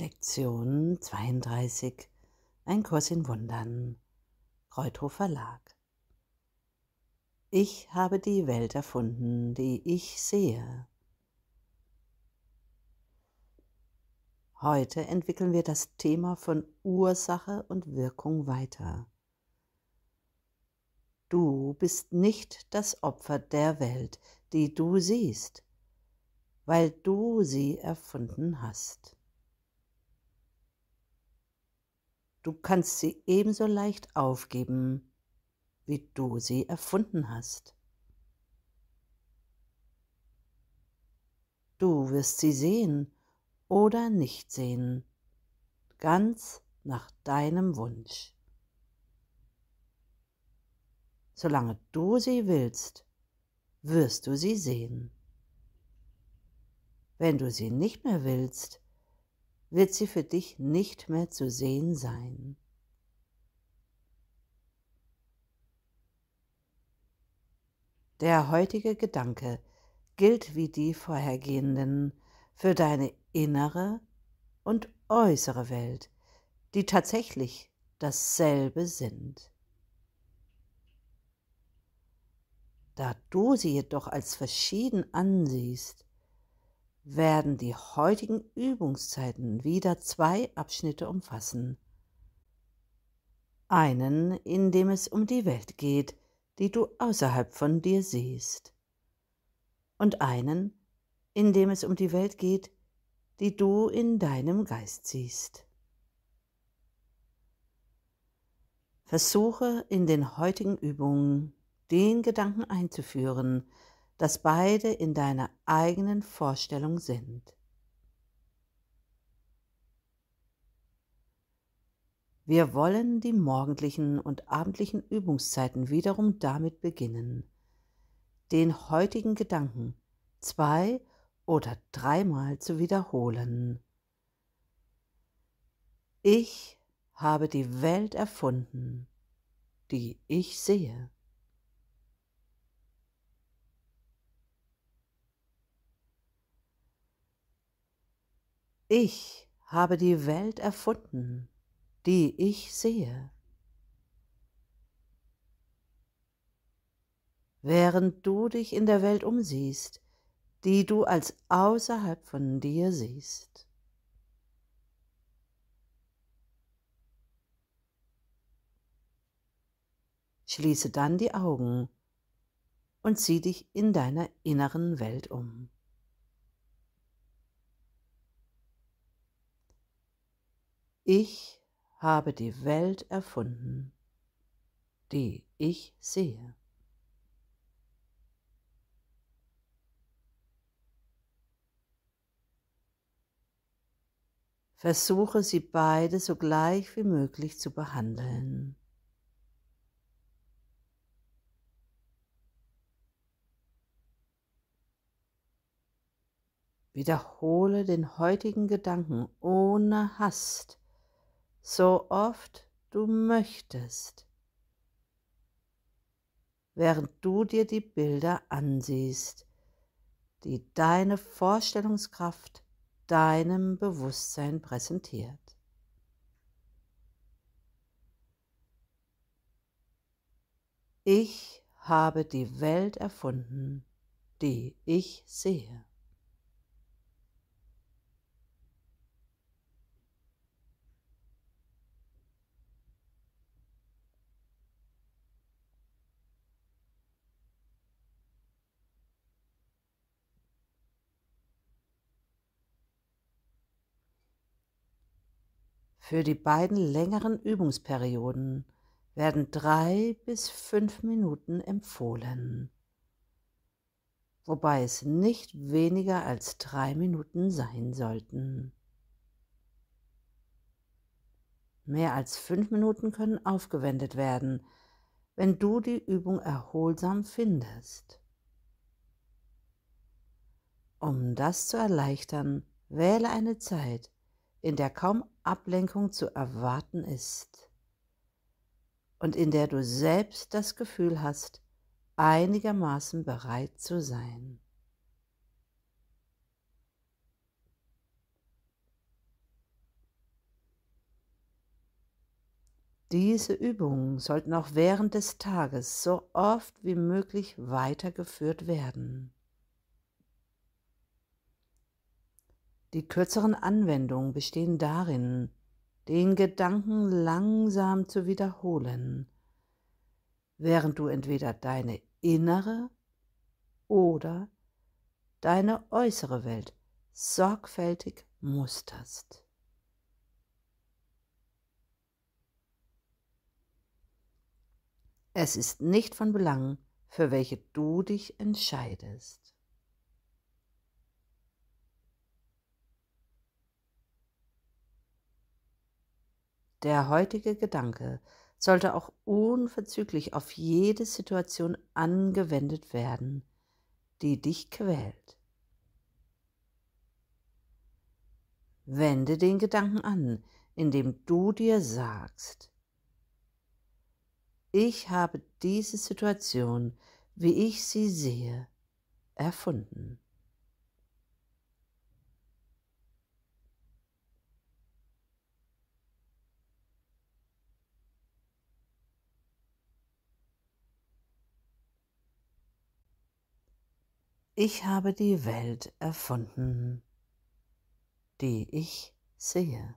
Lektion 32 Ein Kurs in Wundern Reuthof Verlag Ich habe die Welt erfunden, die ich sehe. Heute entwickeln wir das Thema von Ursache und Wirkung weiter. Du bist nicht das Opfer der Welt, die du siehst, weil du sie erfunden hast. Du kannst sie ebenso leicht aufgeben, wie du sie erfunden hast. Du wirst sie sehen oder nicht sehen, ganz nach deinem Wunsch. Solange du sie willst, wirst du sie sehen. Wenn du sie nicht mehr willst, wird sie für dich nicht mehr zu sehen sein. Der heutige Gedanke gilt wie die vorhergehenden für deine innere und äußere Welt, die tatsächlich dasselbe sind. Da du sie jedoch als verschieden ansiehst, werden die heutigen Übungszeiten wieder zwei Abschnitte umfassen. Einen, in dem es um die Welt geht, die du außerhalb von dir siehst, und einen, in dem es um die Welt geht, die du in deinem Geist siehst. Versuche in den heutigen Übungen den Gedanken einzuführen, dass beide in deiner eigenen Vorstellung sind. Wir wollen die morgendlichen und abendlichen Übungszeiten wiederum damit beginnen, den heutigen Gedanken zwei oder dreimal zu wiederholen. Ich habe die Welt erfunden, die ich sehe. Ich habe die Welt erfunden, die ich sehe. Während du dich in der Welt umsiehst, die du als außerhalb von dir siehst. Schließe dann die Augen und sieh dich in deiner inneren Welt um. Ich habe die Welt erfunden, die ich sehe. Versuche sie beide so gleich wie möglich zu behandeln. Wiederhole den heutigen Gedanken ohne Hast so oft du möchtest, während du dir die Bilder ansiehst, die deine Vorstellungskraft deinem Bewusstsein präsentiert. Ich habe die Welt erfunden, die ich sehe. Für die beiden längeren Übungsperioden werden drei bis fünf Minuten empfohlen, wobei es nicht weniger als drei Minuten sein sollten. Mehr als fünf Minuten können aufgewendet werden, wenn du die Übung erholsam findest. Um das zu erleichtern, wähle eine Zeit, in der kaum Ablenkung zu erwarten ist und in der du selbst das Gefühl hast, einigermaßen bereit zu sein. Diese Übungen sollten auch während des Tages so oft wie möglich weitergeführt werden. Die kürzeren Anwendungen bestehen darin, den Gedanken langsam zu wiederholen, während du entweder deine innere oder deine äußere Welt sorgfältig musterst. Es ist nicht von Belang, für welche du dich entscheidest. Der heutige Gedanke sollte auch unverzüglich auf jede Situation angewendet werden, die dich quält. Wende den Gedanken an, indem du dir sagst, ich habe diese Situation, wie ich sie sehe, erfunden. Ich habe die Welt erfunden, die ich sehe.